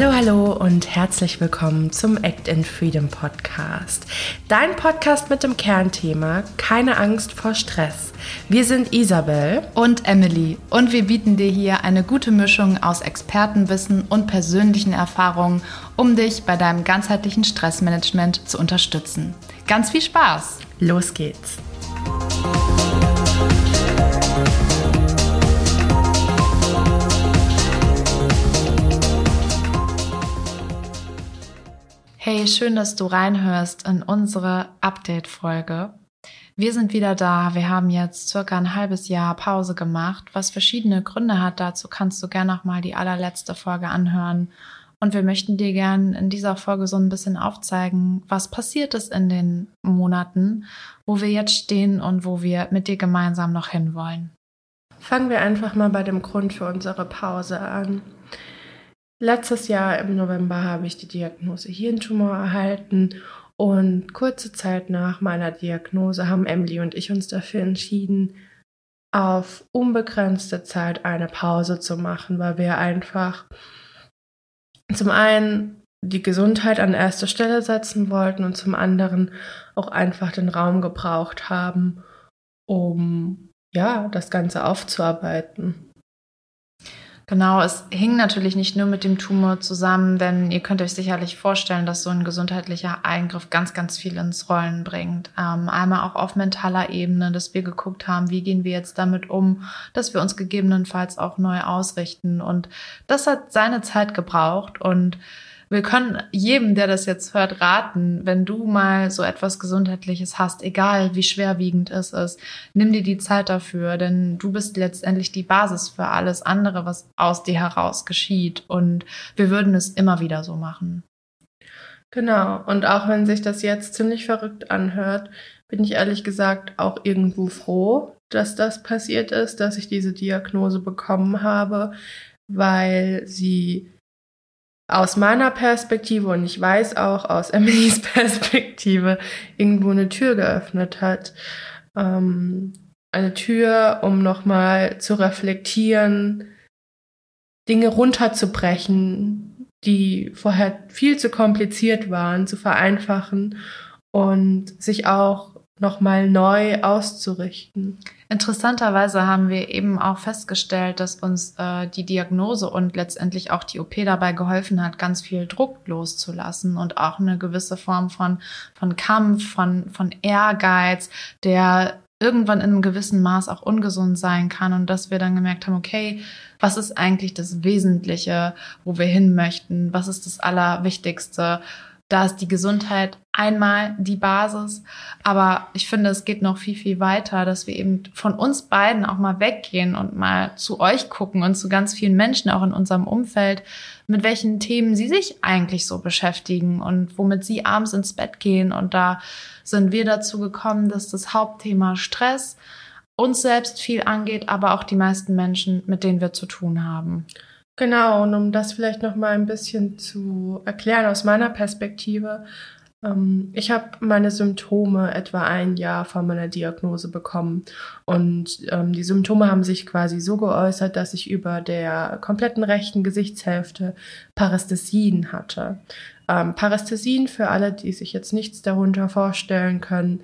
Hallo, hallo und herzlich willkommen zum Act in Freedom Podcast. Dein Podcast mit dem Kernthema Keine Angst vor Stress. Wir sind Isabel und Emily und wir bieten dir hier eine gute Mischung aus Expertenwissen und persönlichen Erfahrungen, um dich bei deinem ganzheitlichen Stressmanagement zu unterstützen. Ganz viel Spaß! Los geht's! Hey, schön, dass du reinhörst in unsere Update-Folge. Wir sind wieder da. Wir haben jetzt circa ein halbes Jahr Pause gemacht, was verschiedene Gründe hat. Dazu kannst du gerne nochmal die allerletzte Folge anhören. Und wir möchten dir gerne in dieser Folge so ein bisschen aufzeigen, was passiert ist in den Monaten, wo wir jetzt stehen und wo wir mit dir gemeinsam noch hinwollen. Fangen wir einfach mal bei dem Grund für unsere Pause an. Letztes Jahr im November habe ich die Diagnose Hirntumor erhalten und kurze Zeit nach meiner Diagnose haben Emily und ich uns dafür entschieden, auf unbegrenzte Zeit eine Pause zu machen, weil wir einfach zum einen die Gesundheit an erste Stelle setzen wollten und zum anderen auch einfach den Raum gebraucht haben, um ja, das Ganze aufzuarbeiten. Genau, es hing natürlich nicht nur mit dem Tumor zusammen, denn ihr könnt euch sicherlich vorstellen, dass so ein gesundheitlicher Eingriff ganz, ganz viel ins Rollen bringt. Ähm, einmal auch auf mentaler Ebene, dass wir geguckt haben, wie gehen wir jetzt damit um, dass wir uns gegebenenfalls auch neu ausrichten. Und das hat seine Zeit gebraucht und wir können jedem, der das jetzt hört, raten, wenn du mal so etwas Gesundheitliches hast, egal wie schwerwiegend es ist, nimm dir die Zeit dafür, denn du bist letztendlich die Basis für alles andere, was aus dir heraus geschieht. Und wir würden es immer wieder so machen. Genau. Und auch wenn sich das jetzt ziemlich verrückt anhört, bin ich ehrlich gesagt auch irgendwo froh, dass das passiert ist, dass ich diese Diagnose bekommen habe, weil sie aus meiner Perspektive und ich weiß auch aus Emilys Perspektive irgendwo eine Tür geöffnet hat. Ähm, eine Tür, um nochmal zu reflektieren, Dinge runterzubrechen, die vorher viel zu kompliziert waren, zu vereinfachen und sich auch nochmal neu auszurichten. Interessanterweise haben wir eben auch festgestellt, dass uns äh, die Diagnose und letztendlich auch die OP dabei geholfen hat, ganz viel Druck loszulassen und auch eine gewisse Form von, von Kampf, von, von Ehrgeiz, der irgendwann in einem gewissen Maß auch ungesund sein kann und dass wir dann gemerkt haben, okay, was ist eigentlich das Wesentliche, wo wir hin möchten? Was ist das Allerwichtigste? Da ist die Gesundheit einmal die Basis. Aber ich finde, es geht noch viel, viel weiter, dass wir eben von uns beiden auch mal weggehen und mal zu euch gucken und zu ganz vielen Menschen auch in unserem Umfeld, mit welchen Themen sie sich eigentlich so beschäftigen und womit sie abends ins Bett gehen. Und da sind wir dazu gekommen, dass das Hauptthema Stress uns selbst viel angeht, aber auch die meisten Menschen, mit denen wir zu tun haben. Genau, und um das vielleicht noch mal ein bisschen zu erklären aus meiner Perspektive. Ähm, ich habe meine Symptome etwa ein Jahr vor meiner Diagnose bekommen. Und ähm, die Symptome haben sich quasi so geäußert, dass ich über der kompletten rechten Gesichtshälfte Parästhesien hatte. Ähm, Parästhesien, für alle, die sich jetzt nichts darunter vorstellen können,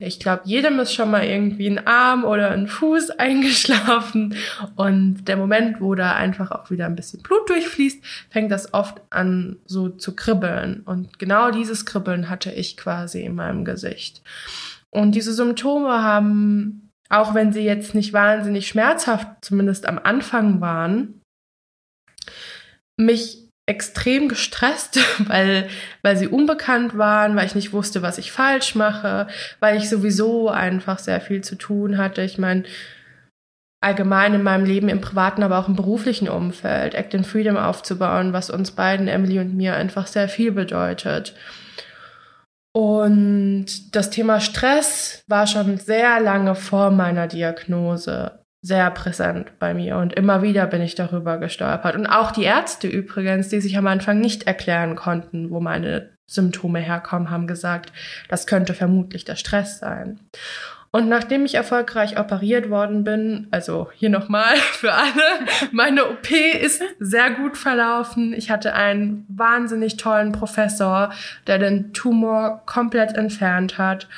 ich glaube, jedem ist schon mal irgendwie ein Arm oder ein Fuß eingeschlafen. Und der Moment, wo da einfach auch wieder ein bisschen Blut durchfließt, fängt das oft an so zu kribbeln. Und genau dieses Kribbeln hatte ich quasi in meinem Gesicht. Und diese Symptome haben, auch wenn sie jetzt nicht wahnsinnig schmerzhaft, zumindest am Anfang waren, mich extrem gestresst, weil, weil sie unbekannt waren, weil ich nicht wusste, was ich falsch mache, weil ich sowieso einfach sehr viel zu tun hatte. Ich meine, allgemein in meinem Leben, im privaten, aber auch im beruflichen Umfeld, Act in Freedom aufzubauen, was uns beiden, Emily und mir, einfach sehr viel bedeutet. Und das Thema Stress war schon sehr lange vor meiner Diagnose sehr präsent bei mir und immer wieder bin ich darüber gestolpert. Und auch die Ärzte übrigens, die sich am Anfang nicht erklären konnten, wo meine Symptome herkommen, haben gesagt, das könnte vermutlich der Stress sein. Und nachdem ich erfolgreich operiert worden bin, also hier nochmal für alle, meine OP ist sehr gut verlaufen. Ich hatte einen wahnsinnig tollen Professor, der den Tumor komplett entfernt hat.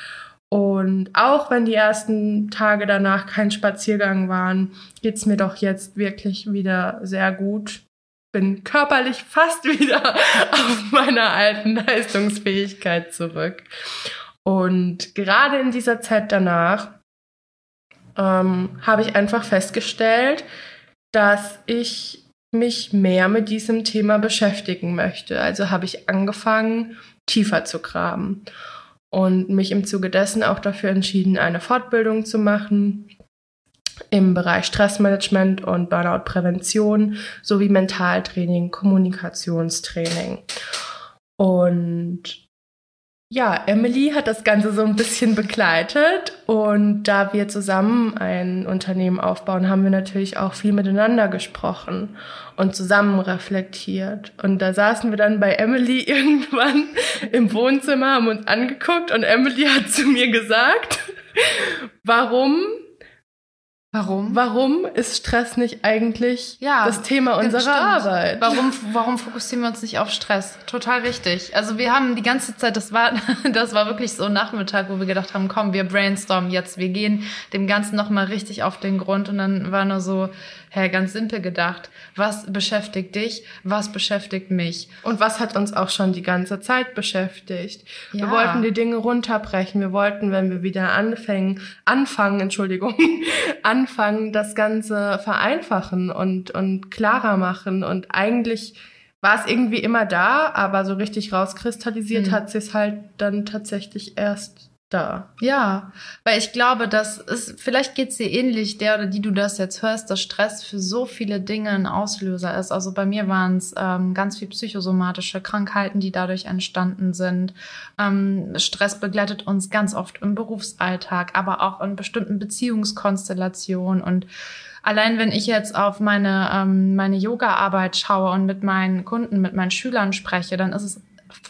Und auch wenn die ersten Tage danach kein Spaziergang waren, geht's mir doch jetzt wirklich wieder sehr gut. Bin körperlich fast wieder auf meiner alten Leistungsfähigkeit zurück. Und gerade in dieser Zeit danach ähm, habe ich einfach festgestellt, dass ich mich mehr mit diesem Thema beschäftigen möchte. Also habe ich angefangen, tiefer zu graben und mich im Zuge dessen auch dafür entschieden, eine Fortbildung zu machen im Bereich Stressmanagement und Burnout-Prävention sowie Mentaltraining, Kommunikationstraining. Und ja, Emily hat das Ganze so ein bisschen begleitet und da wir zusammen ein Unternehmen aufbauen, haben wir natürlich auch viel miteinander gesprochen und zusammen reflektiert. Und da saßen wir dann bei Emily irgendwann im Wohnzimmer, haben uns angeguckt und Emily hat zu mir gesagt, warum Warum? Warum ist Stress nicht eigentlich ja, das Thema unserer stimmt. Arbeit? Warum, warum fokussieren wir uns nicht auf Stress? Total richtig. Also wir haben die ganze Zeit, das war, das war wirklich so ein Nachmittag, wo wir gedacht haben, komm, wir brainstormen jetzt, wir gehen dem Ganzen nochmal richtig auf den Grund und dann war nur so, Hä, ganz simpel gedacht. Was beschäftigt dich? Was beschäftigt mich? Und was hat uns auch schon die ganze Zeit beschäftigt? Ja. Wir wollten die Dinge runterbrechen. Wir wollten, wenn wir wieder anfangen, anfangen, Entschuldigung, anfangen, das Ganze vereinfachen und, und klarer machen. Und eigentlich war es irgendwie immer da, aber so richtig rauskristallisiert hm. hat sich es halt dann tatsächlich erst da. Ja, weil ich glaube, dass es, vielleicht geht's dir ähnlich, der oder die du das jetzt hörst, dass Stress für so viele Dinge ein Auslöser ist. Also bei mir waren es ähm, ganz viel psychosomatische Krankheiten, die dadurch entstanden sind. Ähm, Stress begleitet uns ganz oft im Berufsalltag, aber auch in bestimmten Beziehungskonstellationen und Allein wenn ich jetzt auf meine, ähm, meine Yoga-Arbeit schaue und mit meinen Kunden, mit meinen Schülern spreche, dann ist es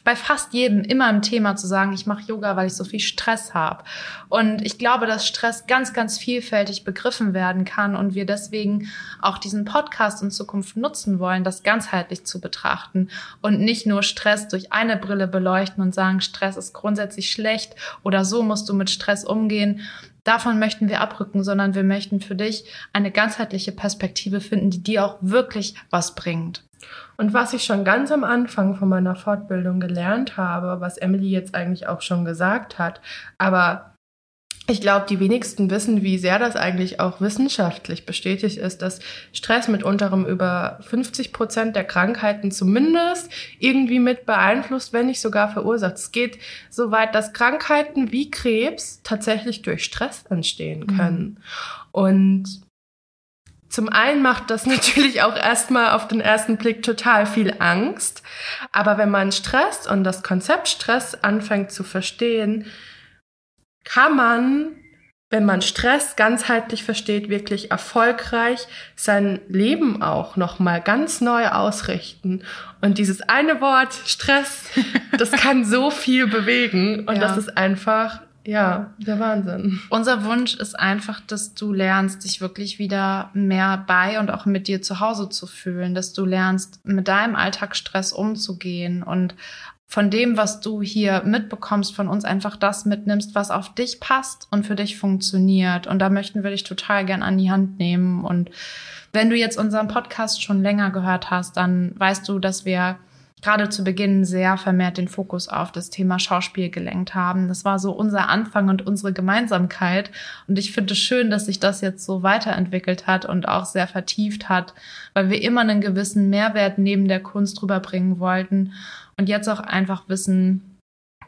bei fast jedem immer im Thema zu sagen, ich mache Yoga, weil ich so viel Stress habe. Und ich glaube, dass Stress ganz, ganz vielfältig begriffen werden kann und wir deswegen auch diesen Podcast in Zukunft nutzen wollen, das ganzheitlich zu betrachten und nicht nur Stress durch eine Brille beleuchten und sagen, Stress ist grundsätzlich schlecht oder so musst du mit Stress umgehen. Davon möchten wir abrücken, sondern wir möchten für dich eine ganzheitliche Perspektive finden, die dir auch wirklich was bringt. Und was ich schon ganz am Anfang von meiner Fortbildung gelernt habe, was Emily jetzt eigentlich auch schon gesagt hat, aber ich glaube, die wenigsten wissen, wie sehr das eigentlich auch wissenschaftlich bestätigt ist, dass Stress mit unterem über 50 Prozent der Krankheiten zumindest irgendwie mit beeinflusst, wenn nicht sogar verursacht. Es geht so weit, dass Krankheiten wie Krebs tatsächlich durch Stress entstehen können. Mhm. Und zum einen macht das natürlich auch erstmal auf den ersten Blick total viel Angst. Aber wenn man Stress und das Konzept Stress anfängt zu verstehen, kann man, wenn man Stress ganzheitlich versteht, wirklich erfolgreich sein Leben auch nochmal ganz neu ausrichten. Und dieses eine Wort Stress, das kann so viel bewegen. Und ja. das ist einfach ja, der Wahnsinn. Unser Wunsch ist einfach, dass du lernst, dich wirklich wieder mehr bei und auch mit dir zu Hause zu fühlen, dass du lernst, mit deinem Alltagsstress umzugehen und von dem, was du hier mitbekommst, von uns einfach das mitnimmst, was auf dich passt und für dich funktioniert. Und da möchten wir dich total gern an die Hand nehmen. Und wenn du jetzt unseren Podcast schon länger gehört hast, dann weißt du, dass wir gerade zu Beginn sehr vermehrt den Fokus auf das Thema Schauspiel gelenkt haben. Das war so unser Anfang und unsere Gemeinsamkeit. Und ich finde es schön, dass sich das jetzt so weiterentwickelt hat und auch sehr vertieft hat, weil wir immer einen gewissen Mehrwert neben der Kunst rüberbringen wollten und jetzt auch einfach wissen,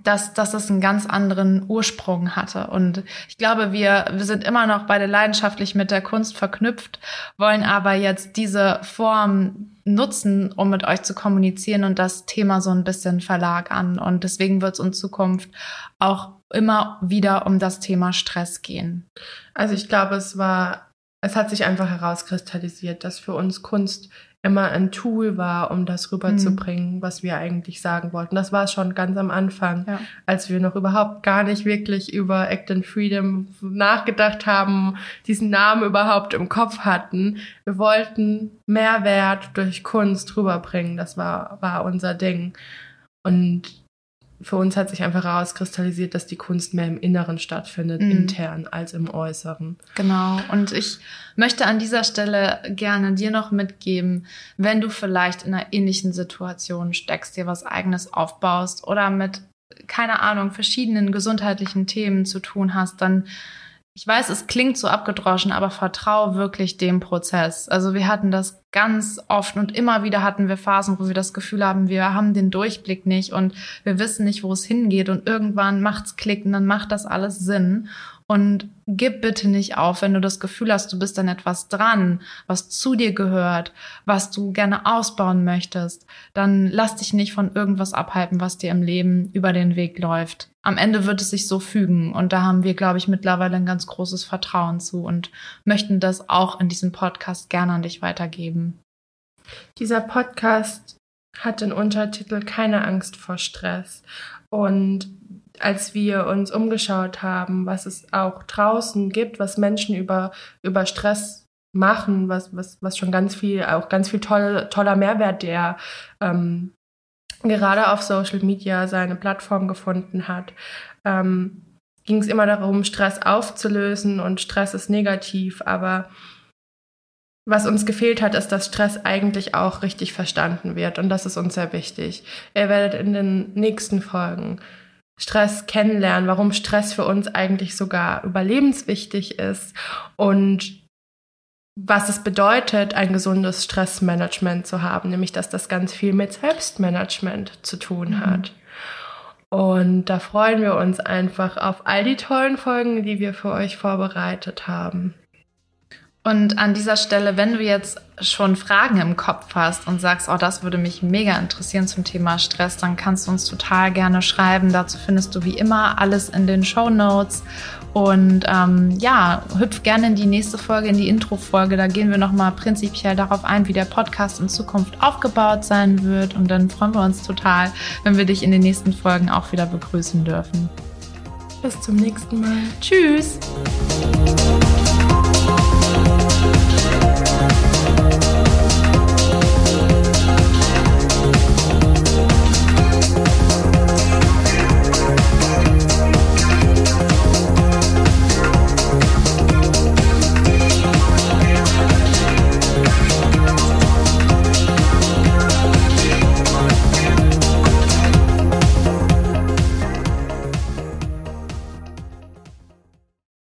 dass, dass das einen ganz anderen Ursprung hatte. Und ich glaube, wir, wir sind immer noch beide leidenschaftlich mit der Kunst verknüpft, wollen aber jetzt diese Form nutzen, um mit euch zu kommunizieren und das Thema so ein bisschen verlagern. Und deswegen wird es in Zukunft auch immer wieder um das Thema Stress gehen. Also ich glaube, es war, es hat sich einfach herauskristallisiert, dass für uns Kunst immer ein Tool war, um das rüberzubringen, mhm. was wir eigentlich sagen wollten. Das war schon ganz am Anfang, ja. als wir noch überhaupt gar nicht wirklich über Act and Freedom nachgedacht haben, diesen Namen überhaupt im Kopf hatten. Wir wollten Mehrwert durch Kunst rüberbringen. Das war, war unser Ding. Und für uns hat sich einfach herauskristallisiert, dass die Kunst mehr im Inneren stattfindet, mhm. intern als im Äußeren. Genau. Und ich möchte an dieser Stelle gerne dir noch mitgeben, wenn du vielleicht in einer ähnlichen Situation steckst, dir was eigenes aufbaust oder mit, keine Ahnung, verschiedenen gesundheitlichen Themen zu tun hast, dann ich weiß, es klingt so abgedroschen, aber vertraue wirklich dem Prozess. Also wir hatten das ganz oft und immer wieder hatten wir Phasen, wo wir das Gefühl haben, wir haben den Durchblick nicht und wir wissen nicht, wo es hingeht und irgendwann macht's Klick und dann macht das alles Sinn. Und gib bitte nicht auf, wenn du das Gefühl hast, du bist an etwas dran, was zu dir gehört, was du gerne ausbauen möchtest, dann lass dich nicht von irgendwas abhalten, was dir im Leben über den Weg läuft. Am Ende wird es sich so fügen und da haben wir, glaube ich, mittlerweile ein ganz großes Vertrauen zu und möchten das auch in diesem Podcast gerne an dich weitergeben. Dieser Podcast hat den Untertitel Keine Angst vor Stress und als wir uns umgeschaut haben, was es auch draußen gibt, was Menschen über, über Stress machen, was, was, was schon ganz viel, auch ganz viel toll, toller Mehrwert, der ähm, gerade auf Social Media seine Plattform gefunden hat, ähm, ging es immer darum, Stress aufzulösen und Stress ist negativ, aber was uns gefehlt hat, ist, dass Stress eigentlich auch richtig verstanden wird und das ist uns sehr wichtig. Ihr werdet in den nächsten Folgen Stress kennenlernen, warum Stress für uns eigentlich sogar überlebenswichtig ist und was es bedeutet, ein gesundes Stressmanagement zu haben, nämlich dass das ganz viel mit Selbstmanagement zu tun mhm. hat. Und da freuen wir uns einfach auf all die tollen Folgen, die wir für euch vorbereitet haben. Und an dieser Stelle, wenn du jetzt schon Fragen im Kopf hast und sagst, oh, das würde mich mega interessieren zum Thema Stress, dann kannst du uns total gerne schreiben. Dazu findest du wie immer alles in den Show Notes. Und ähm, ja, hüpf gerne in die nächste Folge, in die Intro-Folge. Da gehen wir nochmal prinzipiell darauf ein, wie der Podcast in Zukunft aufgebaut sein wird. Und dann freuen wir uns total, wenn wir dich in den nächsten Folgen auch wieder begrüßen dürfen. Bis zum nächsten Mal. Tschüss.